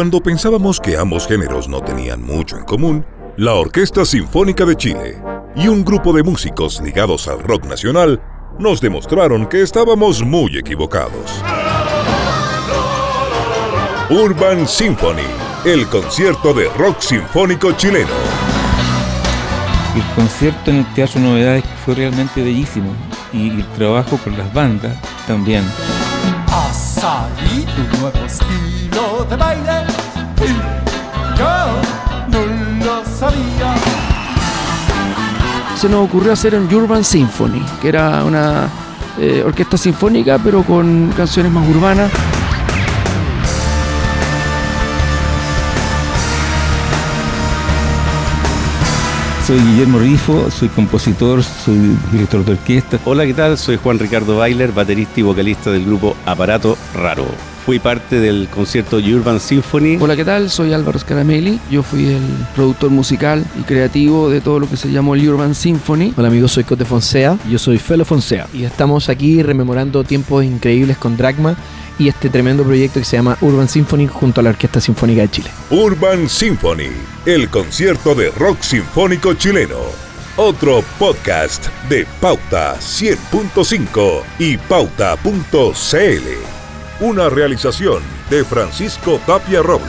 Cuando pensábamos que ambos géneros no tenían mucho en común, la Orquesta Sinfónica de Chile y un grupo de músicos ligados al rock nacional nos demostraron que estábamos muy equivocados. Urban Symphony, el concierto de rock sinfónico chileno. El concierto en el Teatro Novedades fue realmente bellísimo y el trabajo con las bandas también. Ha salido un nuevo estilo de baile y yo no lo sabía. Se nos ocurrió hacer un Urban Symphony, que era una eh, orquesta sinfónica pero con canciones más urbanas. Soy Guillermo Rifo, soy compositor, soy director de orquesta. Hola, ¿qué tal? Soy Juan Ricardo Bailer, baterista y vocalista del grupo Aparato Raro. Fui parte del concierto Urban Symphony. Hola, ¿qué tal? Soy Álvaro Scaramelli. Yo fui el productor musical y creativo de todo lo que se llamó el Urban Symphony. Hola amigos, soy Cote Fonsea. Yo soy Felo Fonsea. Y estamos aquí rememorando tiempos increíbles con Dragma y este tremendo proyecto que se llama Urban Symphony junto a la Orquesta Sinfónica de Chile. Urban Symphony, el concierto de rock sinfónico chileno. Otro podcast de Pauta 100.5 y Pauta.cl. Una realización de Francisco Tapia Robles.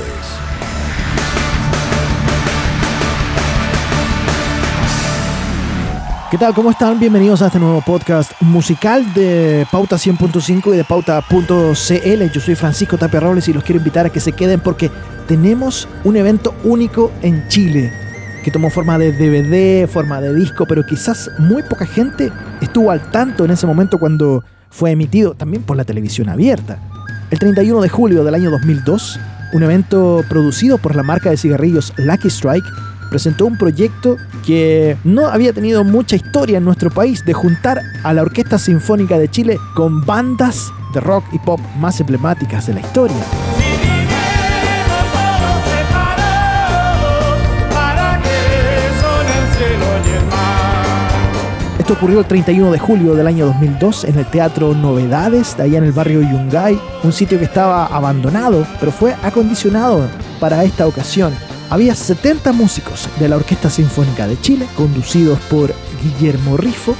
¿Qué tal? ¿Cómo están? Bienvenidos a este nuevo podcast musical de Pauta 100.5 y de Pauta.cl. Yo soy Francisco Tapia Robles y los quiero invitar a que se queden porque tenemos un evento único en Chile que tomó forma de DVD, forma de disco, pero quizás muy poca gente estuvo al tanto en ese momento cuando fue emitido también por la televisión abierta. El 31 de julio del año 2002, un evento producido por la marca de cigarrillos Lucky Strike presentó un proyecto que no había tenido mucha historia en nuestro país de juntar a la Orquesta Sinfónica de Chile con bandas de rock y pop más emblemáticas de la historia. Ocurrió el 31 de julio del año 2002 en el Teatro Novedades, de allá en el barrio Yungay, un sitio que estaba abandonado, pero fue acondicionado para esta ocasión había 70 músicos de la Orquesta Sinfónica de Chile, conducidos por Guillermo Rifo,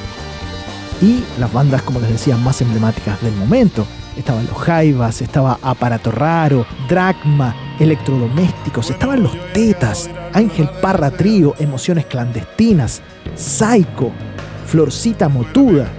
y las bandas, como les decía, más emblemáticas del momento. Estaban los Jaivas, estaba Aparato Raro, Dracma, Electrodomésticos, estaban los Tetas, Ángel Parra Trío, Emociones Clandestinas, Psycho, Florcita Motuda,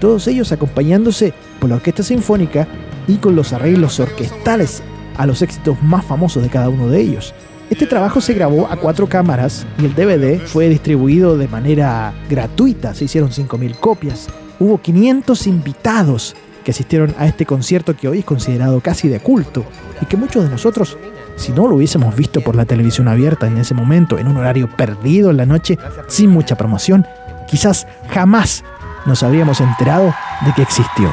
todos ellos acompañándose por la Orquesta Sinfónica y con los arreglos orquestales a los éxitos más famosos de cada uno de ellos. Este trabajo se grabó a cuatro cámaras y el DVD fue distribuido de manera gratuita, se hicieron 5.000 copias. Hubo 500 invitados que asistieron a este concierto que hoy es considerado casi de culto y que muchos de nosotros, si no lo hubiésemos visto por la televisión abierta en ese momento, en un horario perdido en la noche, sin mucha promoción, quizás jamás nos habríamos enterado de que existió.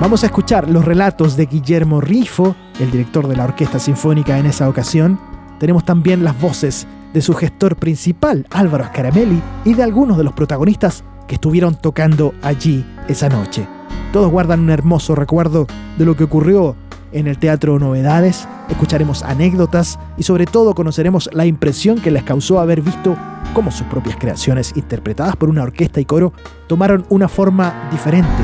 Vamos a escuchar los relatos de Guillermo Rifo, el director de la Orquesta Sinfónica en esa ocasión. Tenemos también las voces de su gestor principal, Álvaro Scaramelli, y de algunos de los protagonistas que estuvieron tocando allí esa noche. Todos guardan un hermoso recuerdo de lo que ocurrió en el Teatro Novedades, escucharemos anécdotas y sobre todo conoceremos la impresión que les causó haber visto cómo sus propias creaciones, interpretadas por una orquesta y coro, tomaron una forma diferente.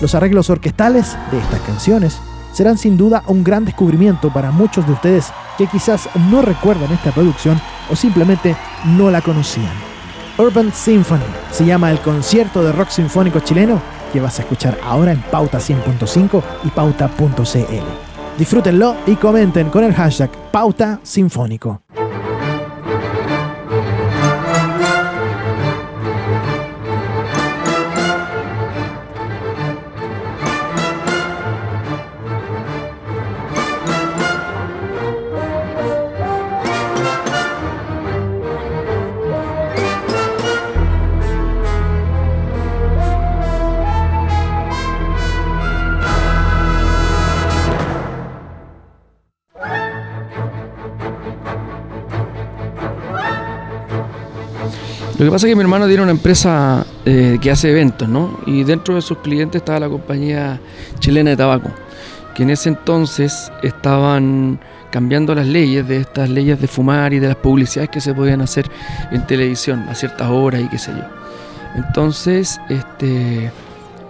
Los arreglos orquestales de estas canciones serán sin duda un gran descubrimiento para muchos de ustedes que quizás no recuerdan esta producción o simplemente no la conocían. Urban Symphony se llama el concierto de rock sinfónico chileno que vas a escuchar ahora en Pauta 100.5 y Pauta.cl. Disfrútenlo y comenten con el hashtag Pauta Sinfónico. Lo que pasa es que mi hermano tiene una empresa eh, que hace eventos, ¿no? Y dentro de sus clientes estaba la compañía chilena de tabaco, que en ese entonces estaban cambiando las leyes de estas leyes de fumar y de las publicidades que se podían hacer en televisión a ciertas horas y qué sé yo. Entonces, este,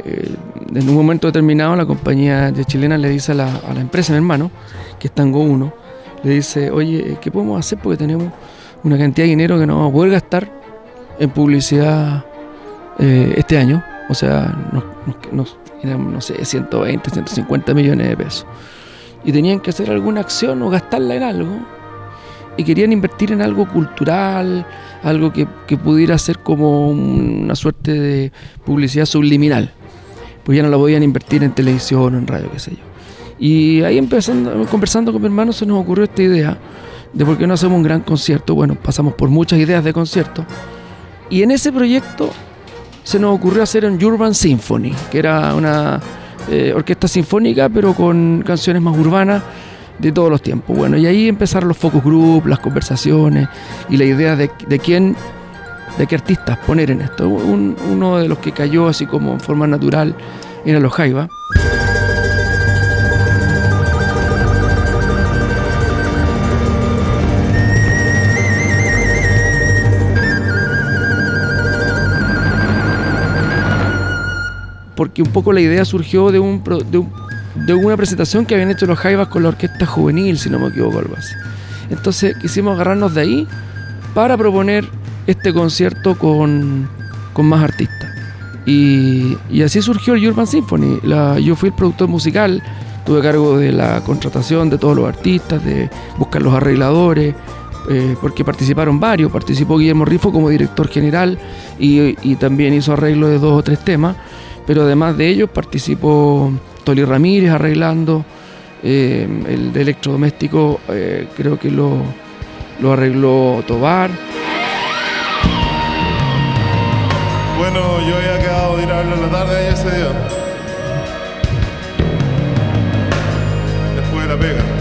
eh, en un momento determinado la compañía de chilena le dice a la, a la empresa, mi hermano, que es Tango 1, le dice, oye, ¿qué podemos hacer? Porque tenemos una cantidad de dinero que no vamos a poder gastar en publicidad eh, este año. O sea, nos, no sé, 120, 150 millones de pesos. Y tenían que hacer alguna acción o gastarla en algo. Y querían invertir en algo cultural, algo que, que pudiera ser como una suerte de publicidad subliminal. Pues ya no la podían invertir en televisión o en radio, qué sé yo. Y ahí empezando, conversando con mi hermano se nos ocurrió esta idea de por qué no hacemos un gran concierto. Bueno, pasamos por muchas ideas de concierto. Y en ese proyecto se nos ocurrió hacer un Urban Symphony, que era una eh, orquesta sinfónica, pero con canciones más urbanas de todos los tiempos. Bueno, y ahí empezaron los focus group, las conversaciones y la idea de, quién, de qué artistas poner en esto. Un- uno de los que cayó así como en forma natural era los Jaiba. Porque un poco la idea surgió de, un, de, un- de una presentación que habían hecho los Jaivas con la orquesta juvenil, si no me equivoco, algo así. Entonces quisimos agarrarnos de ahí para proponer este concierto con, con más artistas. Y, así surgió el Urban Symphony. La- yo fui el productor musical, tuve cargo de la contratación de todos los artistas, de buscar los arregladores, eh, porque participaron varios. Participó Guillermo Rifo como director general y también hizo arreglo de dos o tres temas. Pero además de ellos participó Toli Ramírez arreglando. eh, el de electrodoméstico eh, creo que lo, lo arregló Tobar. Bueno, yo había quedado de ir a verlo en la tarde ahí ese día. Después de la pega.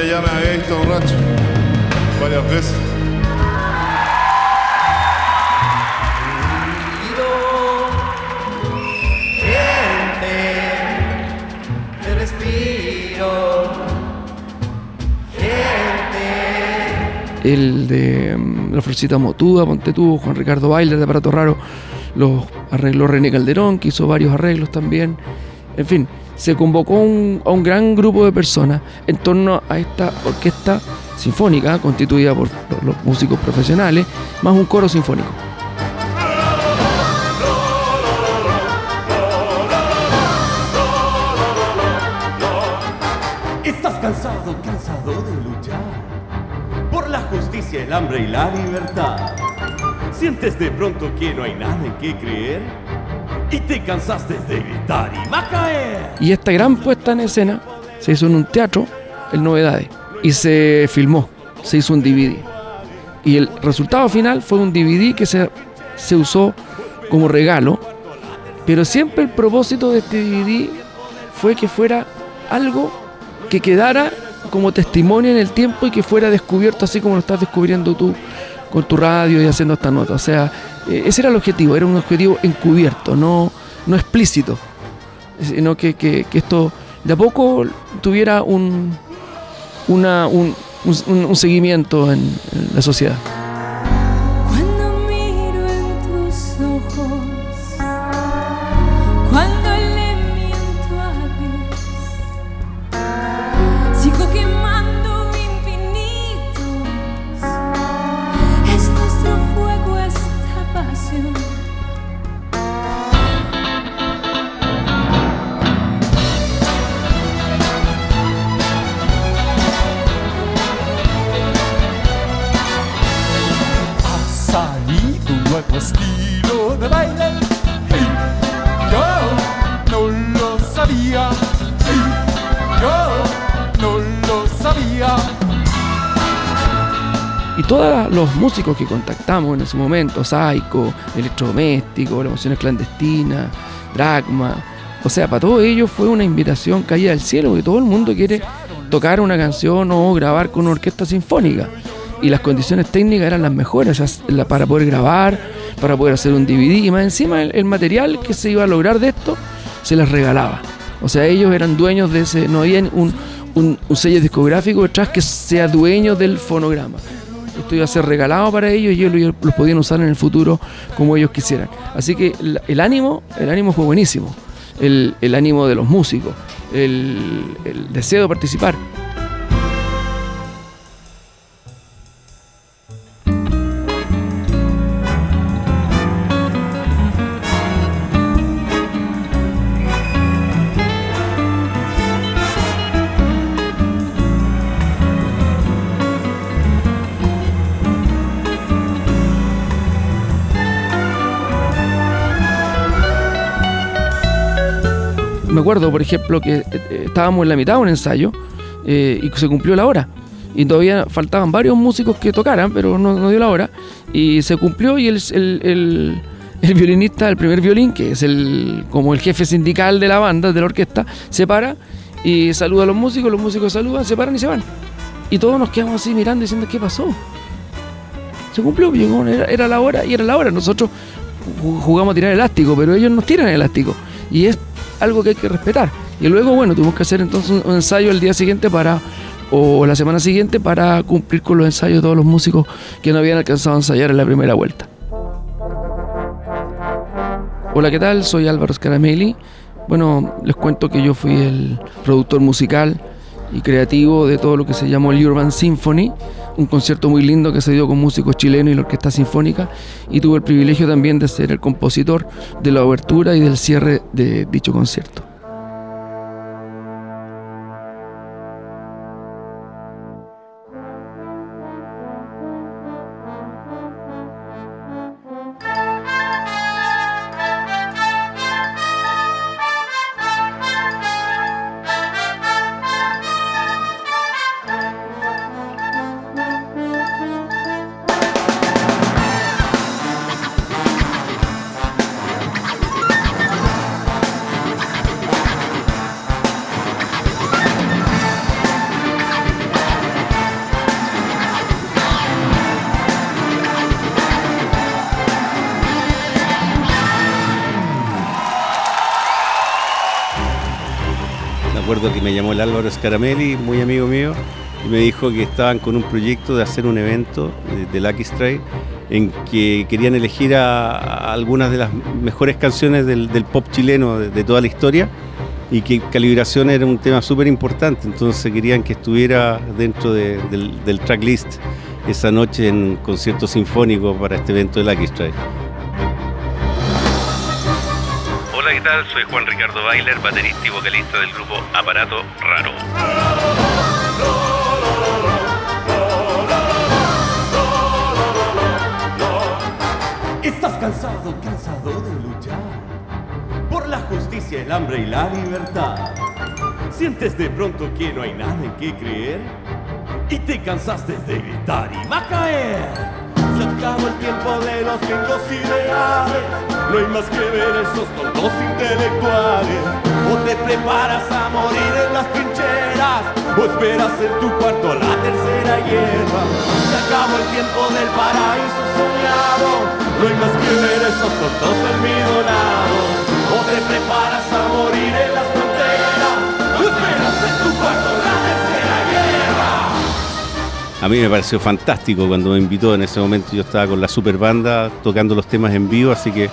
Ella me había visto borracho varias veces. Te respiro, el de mm, La Florcita Motuda, Ponte tú, Juan Ricardo Bailer de Aparato Raro, los arregló René Calderón, que hizo varios arreglos también. En fin, se convocó un- a un gran grupo de personas en torno a esta orquesta sinfónica constituida por los, músicos profesionales, más un coro sinfónico. Estás cansado, cansado de luchar por la justicia, el hambre y la libertad. Sientes de pronto que no hay nada en qué creer y te cansaste de gritar y a caer. Y esta gran puesta en escena se hizo en un teatro, el Novedades, y se filmó, se hizo un DVD. Y el resultado final fue un DVD que se, se usó como regalo, pero siempre el propósito de este DVD fue que fuera algo que quedara como testimonio en el tiempo y que fuera descubierto así como lo estás descubriendo tú con tu radio y haciendo esta nota. O sea, ese era el objetivo, era un objetivo encubierto, no, no explícito sino que, que- esto de a poco tuviera un, un, un- seguimiento en, en la sociedad. Estilo yo no lo sabía. Yo no lo sabía. Y todos los músicos que contactamos en ese momento, Psycho, Electrodoméstico, Emociones Clandestinas, Dragma, O sea, para todos ellos fue una invitación caída del cielo, porque todo el mundo quiere tocar una canción o grabar con una orquesta sinfónica. Y las condiciones técnicas eran las mejores para poder grabar, para poder hacer un DVD. Y más encima el, material que se iba a lograr de esto se les regalaba. O sea, ellos eran dueños de ese, no había un, un- sello discográfico detrás que sea dueño del fonograma. Esto iba a ser regalado para ellos y ellos lo, lo podían usar en el futuro como ellos quisieran. Así que el, ánimo, el ánimo fue buenísimo. El, ánimo de los músicos, el deseo de participar. Por ejemplo, que eh, eh, estábamos en la mitad de un ensayo eh, y se cumplió la hora. Y todavía faltaban varios músicos que tocaran, pero no, dio la hora. Y se cumplió y el, violinista, el primer violín, que es el como el jefe sindical de la banda, de la orquesta, se para y saluda a los músicos, los músicos saludan, se paran y se van. Y todos nos quedamos así mirando diciendo, ¿qué pasó? Se cumplió, llegó, era, era la hora y era la hora. Nosotros ju- jugamos a tirar elástico, pero ellos nos tiran elástico. Y es algo que hay que respetar. Y luego, bueno, tuvimos que hacer entonces un, ensayo el día siguiente para, o la semana siguiente, para cumplir con los ensayos de todos los músicos que no habían alcanzado a ensayar en la primera vuelta. Hola, ¿qué tal? Soy Álvaro Scaramelli. Bueno, les cuento que yo fui el productor musical y creativo de todo lo que se llamó el Urban Symphony, un concierto muy lindo que se dio con músicos chilenos y la Orquesta Sinfónica, y tuve el privilegio también de ser el compositor de la obertura y del cierre de dicho concierto. El Álvaro Scaramelli, muy amigo mío, me dijo que estaban con un proyecto de hacer un evento eh, de Lucky Strike en que querían elegir algunas de las mejores canciones del, pop chileno de, de toda la historia y que calibración era un tema súper importante, entonces querían que estuviera dentro de- del, tracklist esa noche en concierto sinfónico para este evento de Lucky Strike. Soy Juan Ricardo Bailer, baterista y vocalista del grupo Aparato Raro. Estás cansado, cansado de luchar por la justicia, el hambre y la libertad. Sientes de pronto que no hay nada en qué creer y te cansaste de gritar y va a caer. Se acabó el tiempo de los gringos ideales. No hay más que ver esos tontos intelectuales. O te preparas a morir en las trincheras, o esperas en tu cuarto la tercera hierba. Se acabó el tiempo del paraíso soñado. No hay más que ver esos tontos almidonados. A mí me pareció fantástico cuando me invitó. En ese momento yo estaba con la super banda tocando los temas en vivo, así que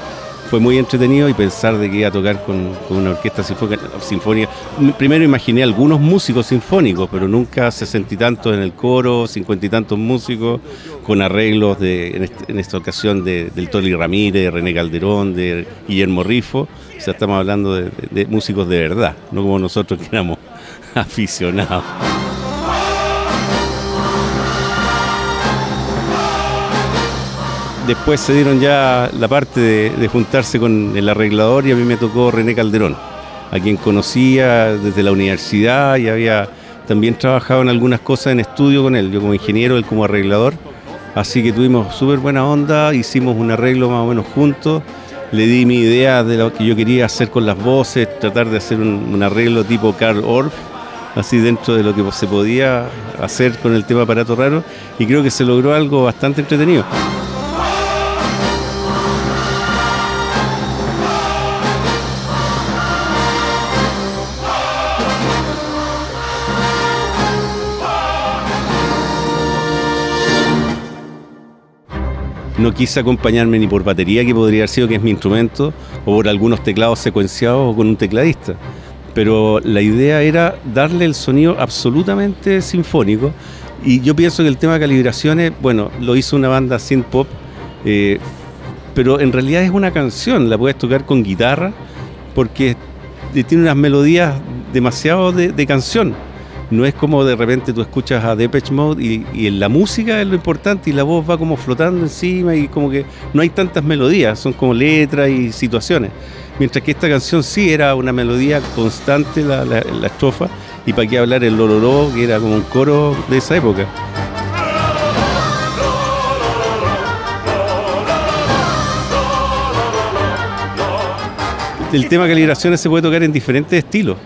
fue muy entretenido y pensar de que iba a tocar con, una orquesta sinfónica. Primero imaginé algunos músicos sinfónicos, pero nunca sesenta y tantos en el coro, cincuenta y tantos músicos, con arreglos de, en, esta ocasión de, del Toli Ramírez, de René Calderón, de Guillermo Rifo. O sea, estamos hablando de- de músicos de verdad, no como nosotros que éramos aficionados. Después se dieron ya la parte de, juntarse con el arreglador y a mí me tocó René Calderón, a quien conocía desde la universidad y había también trabajado en algunas cosas en estudio con él, yo como ingeniero, él como arreglador. Así que tuvimos súper buena onda, hicimos un arreglo más o menos juntos. le di mi idea de lo que yo quería hacer con las voces, tratar de hacer un, un arreglo tipo Carl Orff, así dentro de lo que se podía hacer con el tema aparato raro, y creo que se logró algo bastante entretenido. No quise acompañarme ni por batería, que podría haber sido que es mi instrumento, o por algunos teclados secuenciados o con un tecladista. Pero la idea era darle el sonido absolutamente sinfónico. Y yo pienso que el tema de calibraciones, bueno, lo hizo una banda synth pop, eh, pero en realidad es una canción, la puedes tocar con guitarra, porque tiene unas melodías demasiado de, de canción. No es como de repente tú escuchas a Depeche Mode y, en la música es lo importante y la voz va como flotando encima y como que no hay tantas melodías, son como letras y situaciones. Mientras que esta canción sí era una melodía constante, la, la- estrofa, y para qué hablar el lororó, que era como un coro de esa época. El tema calibraciones se puede tocar en diferentes estilos.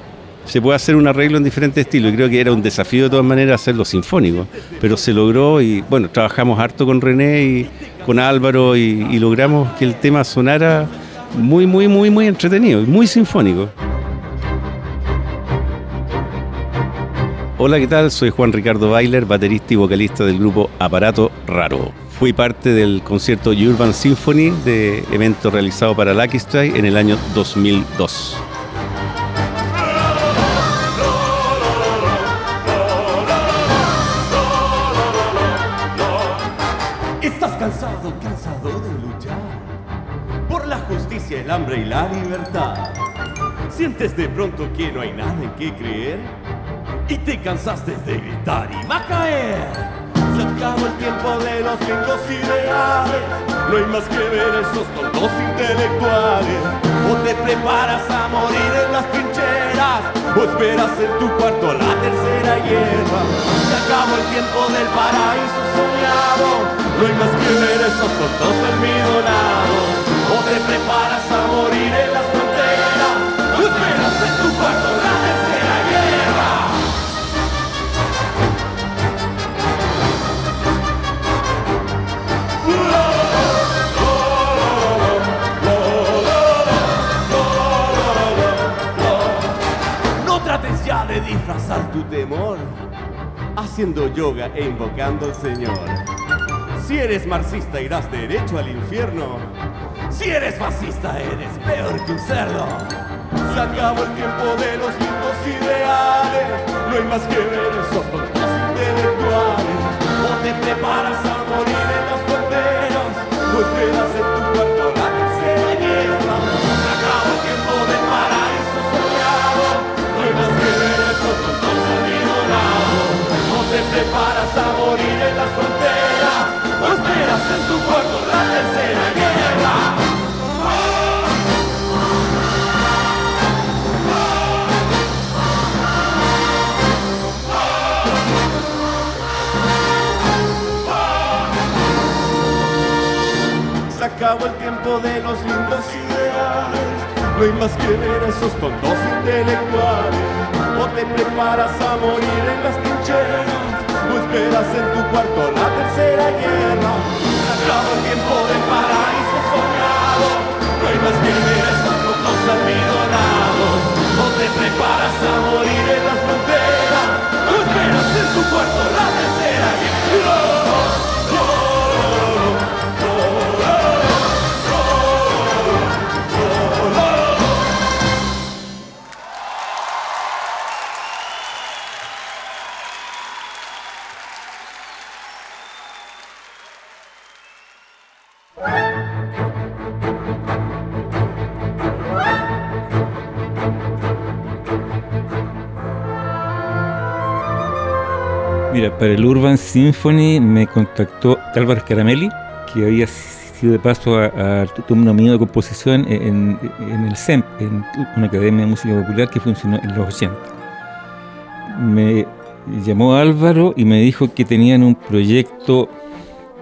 Se puede hacer un arreglo en diferentes estilos. Y creo que era un desafío de todas maneras hacerlo sinfónico. Pero se logró y bueno, trabajamos harto con René y con Álvaro y, logramos que el tema sonara muy, muy, muy, muy entretenido y muy sinfónico. Hola, ¿qué tal? Soy Juan Ricardo Bailer, baterista y vocalista del grupo Aparato Raro. Fui parte del concierto Urban Symphony de evento realizado para Lucky Strike en el año 2002. Hambre y la libertad. Sientes de pronto que no hay nada en qué creer y te cansaste de gritar y va a caer. Se acabó el tiempo de los lindos ideales. No hay más que ver esos tontos intelectuales. O te preparas a morir en las trincheras o esperas en tu cuarto la tercera guerra. Se acabó el tiempo del paraíso soñado. No hay más que ver esos tontos almidonados. Te preparas a morir en las fronteras o esperas en tu cuarto la tercera guerra. No trates ya de disfrazar tu temor, haciendo yoga e invocando al Señor. Si eres marxista irás derecho al infierno. Si eres fascista eres peor que un cerdo. Se acabó el tiempo de los lindos ideales. No hay más que ver esos tontos intelectuales. O te preparas a morir en las fronteras. O esperas en tu cuarto la tercera guerra. Se acabó el tiempo del paraíso de los lindos ideales. No hay más que ver a esos tontos intelectuales. O te preparas a morir en las trincheras. O esperas en tu cuarto la tercera guerra. Se acabó el tiempo del paraíso soñado. No hay más que ver a esos tontos almidonados. O te preparas a morir en las fronteras. O esperas en tu cuarto la tercera guerra. Mira, para el Urban Symphony me contactó Álvaro Caramelli, que había sido de paso a, a un amigo de composición en, en el CEMP, en una academia de música popular que funcionó en los 80. Me llamó Álvaro y me dijo que tenían un proyecto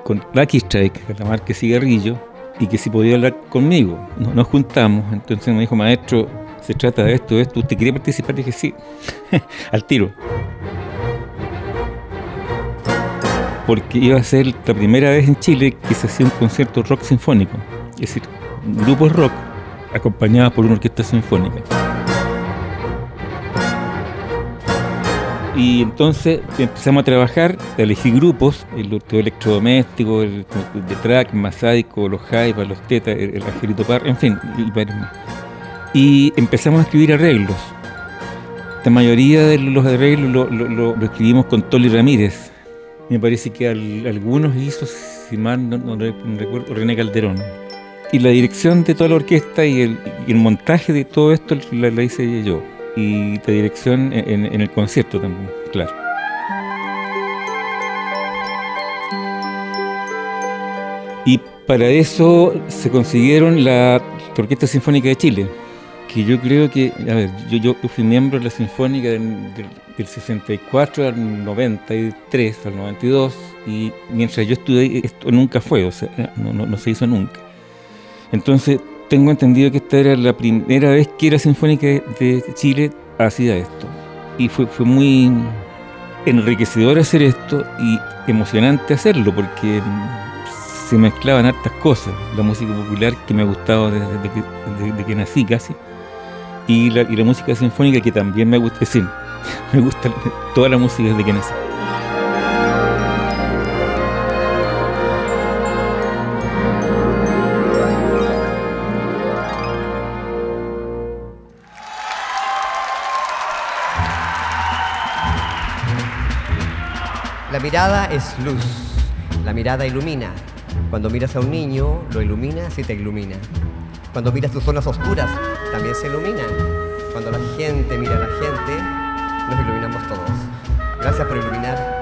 con Lucky Strike, la marca Cigarrillo, y que si podía hablar conmigo. Nos, nos juntamos, entonces me dijo, maestro, se trata de esto, de esto, ¿usted quería participar? Y dije, sí, al tiro. Porque iba a ser la primera vez en Chile que se hacía un concierto rock sinfónico, es decir, grupos rock acompañados por una orquesta sinfónica. Y entonces empezamos a trabajar, a elegir grupos, el electrodoméstico, el de track, Masaico, los Jaivas, los Tetas, el, el Angelito Par, en fin, y. Y empezamos a escribir arreglos. La mayoría de los arreglos lo, escribimos con Toli Ramírez. Me parece que al- algunos hizo, si mal no, no no recuerdo, René Calderón. Y la dirección de toda la orquesta y el, y el montaje de todo esto la hice yo. Y la dirección en- en el concierto también, claro. Y para eso se consiguieron la Orquesta Sinfónica de Chile, que yo creo que, a ver, yo, yo fui miembro de la Sinfónica del, del- del 64 al 93, al 92, y mientras yo estudié, esto nunca fue, o sea, no, no- no se hizo nunca. Entonces, tengo entendido que esta era la primera vez que la Sinfónica de, Chile hacía esto. Y fue, fue muy enriquecedor hacer esto y emocionante hacerlo, porque mm, se mezclaban hartas cosas. La música popular que me ha gustado desde, que, nací casi, y la, y la música sinfónica que también me gusta, es decir, me gusta toda la música desde que nací. Mirada es luz, la mirada ilumina. Cuando miras a un niño, lo iluminas y te ilumina. Cuando miras tus zonas oscuras, también se iluminan. Cuando la gente mira a la gente, nos iluminamos todos. Gracias por iluminar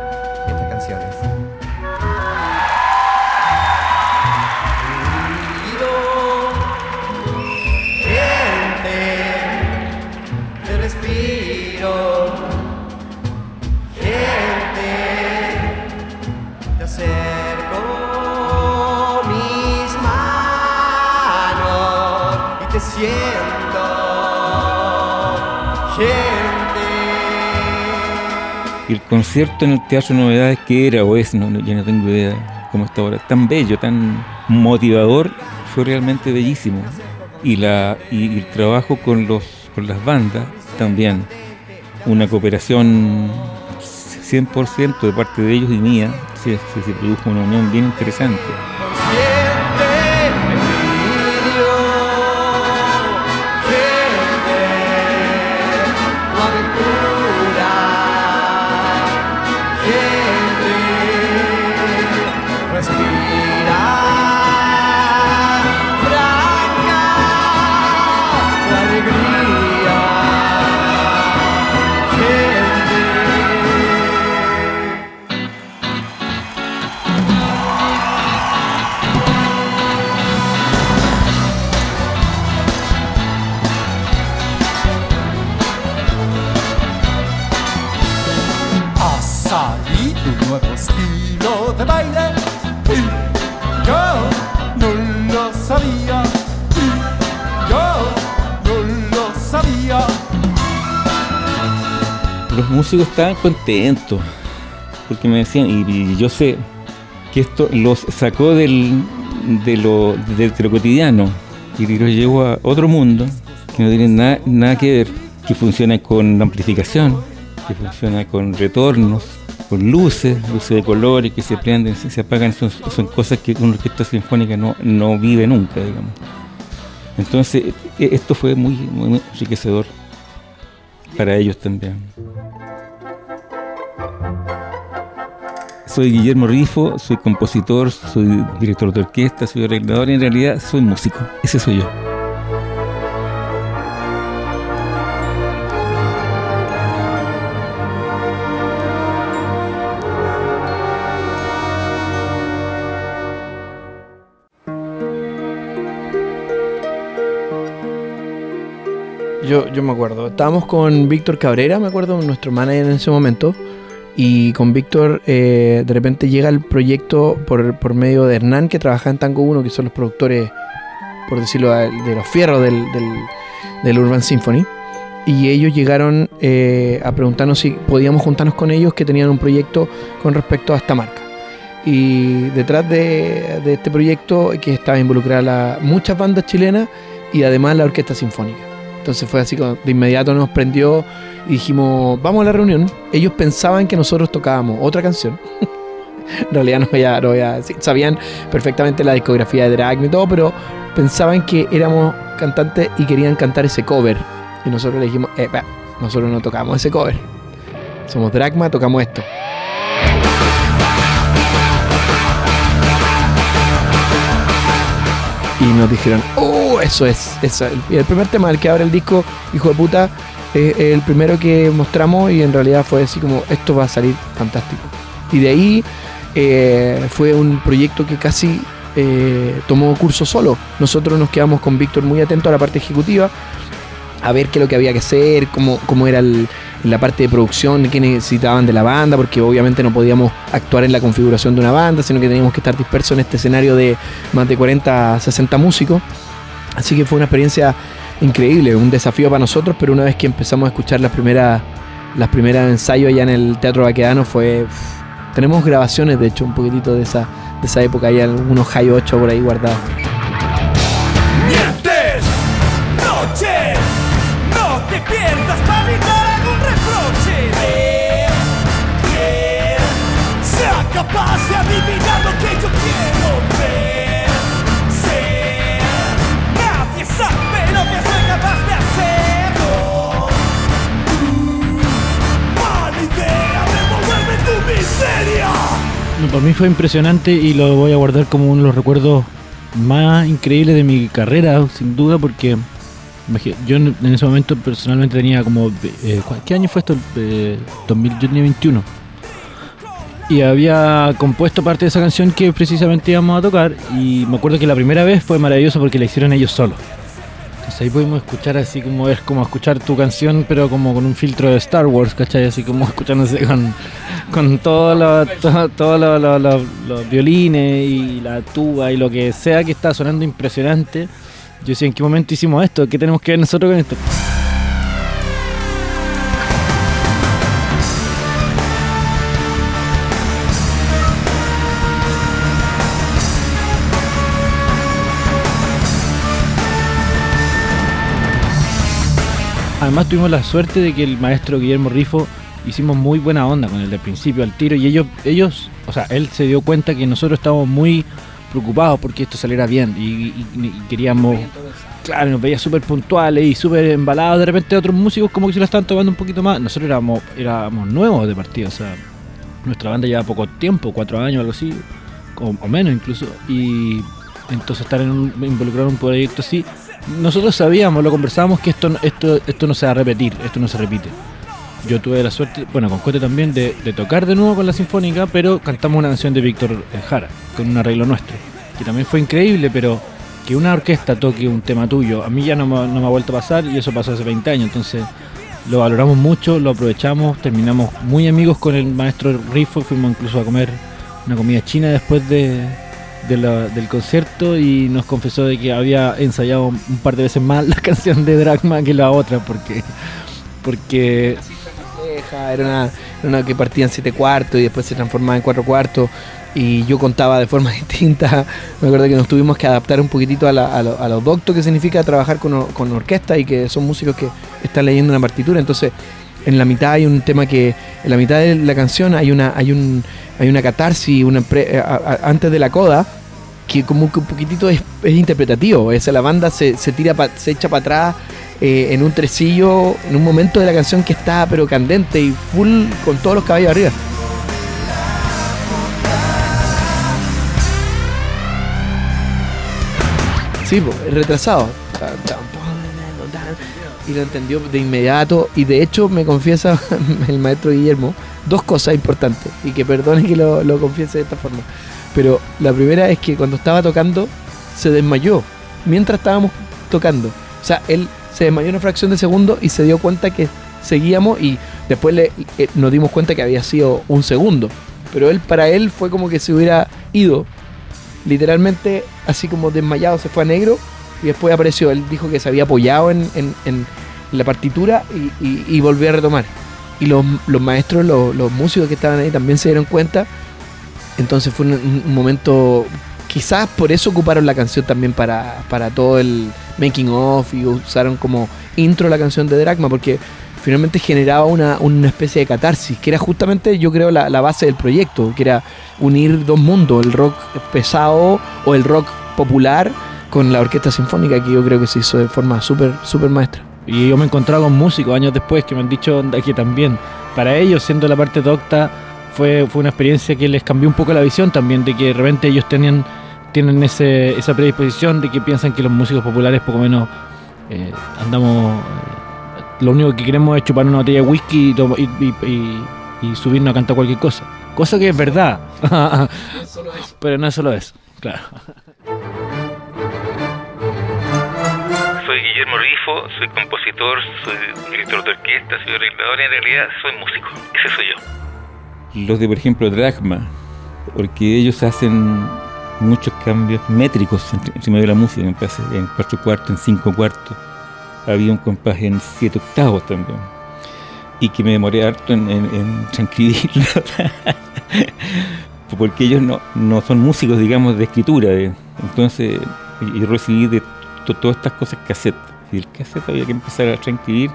concierto en el Teatro Novedades, que era o es, no, ya no tengo idea cómo está ahora, tan bello, tan motivador, fue realmente bellísimo. Y, la, y el trabajo con, los, con las bandas también, una cooperación 100% de parte de ellos y mía, se, se- se produjo una unión bien interesante. Los músicos estaban contentos, porque me decían, y, yo sé que esto los sacó del, de, lo, cotidiano y los llevó a otro mundo que no tiene nada, nada que ver, que funciona con amplificación, que funciona con retornos, con luces, luces de colores que se prenden, se, apagan, son, cosas que una orquesta sinfónica no, no vive nunca, digamos. Entonces, e- esto fue muy, muy enriquecedor para ellos también. Soy Guillermo Rifo, soy compositor, soy director de orquesta, soy arreglador y en realidad soy músico. Ese soy yo. Yo, yo me acuerdo, estábamos con Víctor Cabrera, me acuerdo, nuestro manager en ese momento, Y con Víctor eh, de repente llega el proyecto por, por medio de Hernán, que trabaja en Tango 1, que son los productores, por decirlo, de los fierros del, del, Urban Symphony. Y ellos llegaron eh, a preguntarnos si podíamos juntarnos con ellos, que tenían un proyecto con respecto a esta marca. Y detrás de, este proyecto, que estaba involucrada muchas bandas chilenas y además la Orquesta Sinfónica. Entonces fue así, de inmediato nos prendió y dijimos, vamos a la reunión. Ellos pensaban que nosotros tocábamos otra canción. en realidad no voy a, no voy a decir. sabían perfectamente la discografía de Dragma y todo, pero pensaban que éramos cantantes y querían cantar ese cover. Y nosotros le dijimos, eh, nosotros no tocamos ese cover. Somos Dragma, tocamos esto. Y nos dijeron, oh, eso es, eso. Y el primer tema, el que abre el disco, hijo de puta, es el primero que mostramos y en realidad fue así como, esto va a salir fantástico. Y de ahí eh, fue un proyecto que casi eh, tomó curso solo. Nosotros nos quedamos con Víctor muy atentos a la parte ejecutiva, a ver qué es lo que había que hacer, cómo, cómo era el- la parte de producción, qué necesitaban de la banda, porque obviamente no podíamos actuar en la configuración de una banda, sino que teníamos que estar dispersos en este escenario de más de 40, 60 músicos. Así que fue una experiencia increíble, un desafío para nosotros, pero una vez que empezamos a escuchar las primeras, las primeras ensayos allá en el Teatro Baquedano fue... tenemos grabaciones, de hecho, un poquitito de esa, de esa época, hay algunos High 8 por ahí guardados. Capaz de adivinar lo que yo quiero ver. Ser, nadie sabe lo que soy capaz de hacerlo. Mala idea de moverme tu miseria. Para mí fue impresionante y lo voy a guardar como uno de los recuerdos más increíbles de mi carrera, sin duda, porque yo en ese momento personalmente tenía como... eh, ¿cu- ¿Qué año fue esto? Eh, 2000, yo tenía 21. Y había compuesto parte de esa canción que precisamente íbamos a tocar y me acuerdo que la primera vez fue maravilloso porque la hicieron ellos solos. Entonces ahí pudimos escuchar así como es como escuchar tu canción pero como con un filtro de Star Wars, ¿cachai? Así como escuchándose con, con todos los todo, todo lo- lo- lo- los violines y la tuba y lo que sea que está sonando impresionante. Yo decía, ¿en qué momento hicimos esto? ¿Qué tenemos que ver nosotros con esto? Además tuvimos la suerte de que el maestro Guillermo Rifo hicimos muy buena onda con él del principio al tiro y ellos, ellos, o sea, él se dio cuenta que nosotros estábamos muy preocupados porque esto saliera bien y, y- y queríamos, claro, nos veía súper puntuales y súper embalados. De repente otros músicos como que se lo estaban tomando un poquito más. Nosotros éramos, éramos nuevos de partida, o sea, nuestra banda lleva poco tiempo, cuatro años, algo así, o, o menos incluso, y entonces estar en un, involucrado en un proyecto así, nosotros sabíamos, lo conversábamos que esto, esto, esto no se va a repetir, esto no se repite. Yo tuve la suerte, bueno, con Cote también, de, tocar de nuevo con la Sinfónica, pero cantamos una canción de Víctor Jara, con un arreglo nuestro, que también fue increíble, pero que una orquesta toque un tema tuyo, a mí ya no me, no me ha vuelto a pasar y eso pasó hace 20 años, entonces lo valoramos mucho, lo aprovechamos, terminamos muy amigos con el maestro Rifo, fuimos incluso a comer una comida china después de, del concierto y nos confesó de que había ensayado un par de veces más la canción de Dragma que la otra, porque porque era una, una que partía en siete cuartos y después se transformaba en cuatro cuartos y yo contaba de forma distinta. Me acuerdo que nos tuvimos que adaptar un poquitito a, la- a lo, a lo docto que significa trabajar con, con orquesta y que son músicos que están leyendo una partitura. Entonces, en la mitad hay un tema que, en la mitad de la canción hay una, hay un, hay una catarsis, una pre- a- a- antes de la coda que como que un poquitito es, es interpretativo. Esa la banda se, se tira pa- se echa para atrás eh, en un tresillo, en un momento de la canción que está pero candente y full con todos los caballos arriba. Sí, retrasado. Y lo entendió de inmediato. Y de hecho me confiesa el maestro Guillermo dos cosas importantes. Y que perdone que lo, lo confiese de esta forma. Pero la primera es que cuando estaba tocando se desmayó. Mientras estábamos tocando. O sea, él se desmayó una fracción de segundo y se dio cuenta que seguíamos y Después le- eh, nos dimos cuenta que había sido un segundo. Pero él, para él, fue como que se hubiera ido. Literalmente, así como desmayado, se fue a negro y después apareció. Él dijo que se había apoyado en, en- la partitura y, y- volvió a retomar. Y los, los maestros, los, los músicos que estaban ahí también se dieron cuenta. Entonces fue un, un momento. Quizás por eso ocuparon la canción también para, para todo el making of y usaron como intro la canción de Dragma porque finalmente generaba una, una especie de catarsis, que era justamente, yo creo, la, la base del proyecto, que era unir dos mundos, el rock pesado o el rock popular con la orquesta sinfónica, que yo creo que se hizo de forma súper, súper maestra. Y yo me he encontrado con músicos años después que me han dicho que también, para ellos, siendo la parte docta, fue, fue una experiencia que les cambió un poco la visión también, de que de repente ellos tenían, tienen ese, esa predisposición de que piensan que los músicos populares poco menos eh, andamos... eh, lo único que queremos es chupar una botella de whisky y, y- y- y subirnos a cantar cualquier cosa. Cosa que es verdad. Pero no es solo eso, claro. Guillermo Rifo, soy compositor, soy director de orquesta, soy arreglador y en realidad soy músico. Ese soy yo. Los de, por ejemplo, Dragma, porque ellos hacen muchos cambios métricos medio de la música, en, cuatro cuartos, en cinco cuartos. Había un compás en siete octavos también. Y que me demoré harto en, transcribirlo. porque ellos no, no son músicos, digamos, de escritura. de- entonces, y, y recibí de to- todas estas cosas cassette. Y el cassette había que empezar a transcribir.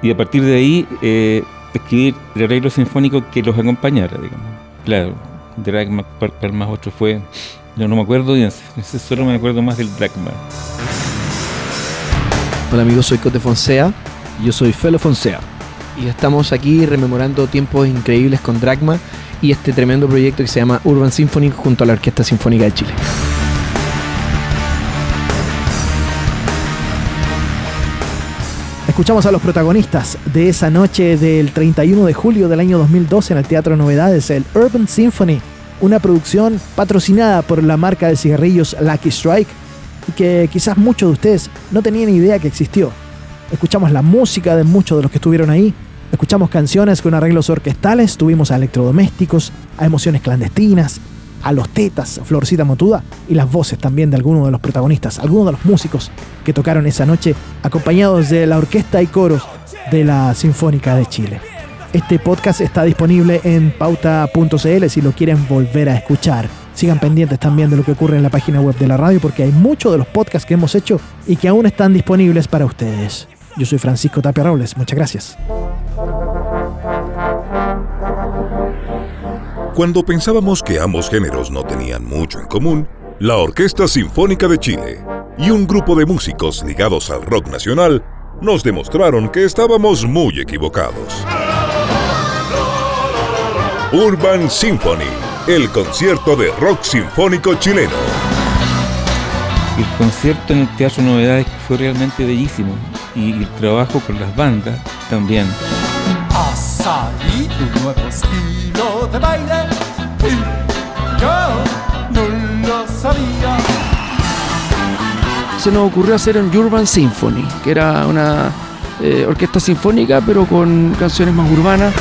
Y a partir de ahí, eh, escribir el arreglo sinfónico que los acompañara, digamos. Claro, Dragma, más otro fue. Yo no me acuerdo bien, ese solo me acuerdo más del Dragma. Hola amigos, soy Cote Fonsea Yo soy Felo Fonsea. y estamos aquí rememorando tiempos increíbles con Dragma y este tremendo proyecto que se llama Urban Symphony junto a la Orquesta Sinfónica de Chile. Escuchamos a los protagonistas de esa noche del 31 de julio del año 2012 en el Teatro Novedades, el Urban Symphony, una producción patrocinada por la marca de cigarrillos Lucky Strike y que quizás muchos de ustedes no tenían idea que existió. Escuchamos la música de muchos de los que estuvieron ahí, escuchamos canciones con arreglos orquestales, tuvimos a electrodomésticos, a emociones clandestinas, a los tetas, Florcita Motuda y las voces también de algunos de los protagonistas, algunos de los músicos que tocaron esa noche acompañados de la orquesta y coros de la Sinfónica de Chile. Este podcast está disponible en pauta.cl si lo quieren volver a escuchar. Sigan pendientes también de lo que ocurre en la página web de la radio porque hay muchos de los podcasts que hemos hecho y que aún están disponibles para ustedes. Yo soy Francisco Tapia Robles, muchas gracias. Cuando pensábamos que ambos géneros no tenían mucho en común, la Orquesta Sinfónica de Chile y un grupo de músicos ligados al rock nacional nos demostraron que estábamos muy equivocados. Urban Symphony, el concierto de rock sinfónico chileno. El concierto en el Teatro Novedades fue realmente bellísimo y el trabajo con las bandas también. Ha salido un nuevo estilo de baile y yo no lo sabía. se nos ocurrió hacer un Urban Symphony, que era una eh, orquesta sinfónica, pero con canciones más urbanas.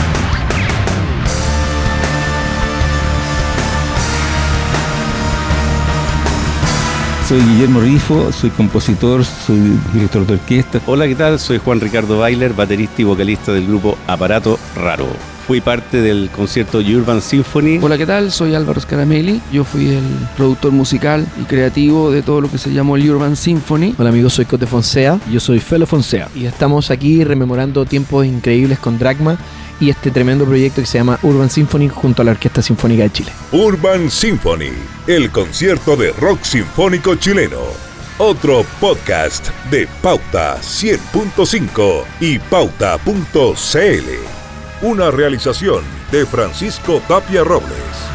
Soy Guillermo Rifo, soy compositor, soy director de orquesta. Hola, ¿qué tal? Soy Juan Ricardo Bailer, baterista y vocalista del grupo Aparato Raro. Fui parte del concierto Urban Symphony. Hola, ¿qué tal? Soy Álvaro Scaramelli. Yo fui el productor musical y creativo de todo lo que se llamó el Urban Symphony. Hola amigos, soy Cote Fonsea Yo soy Felo Fonsea. y estamos aquí rememorando tiempos increíbles con Dragma y este tremendo proyecto que se llama Urban Symphony junto a la Orquesta Sinfónica de Chile. Urban Symphony, el concierto de rock sinfónico chileno. Otro podcast de Pauta 100.5 y Pauta.cl. Una realización de Francisco Tapia Robles.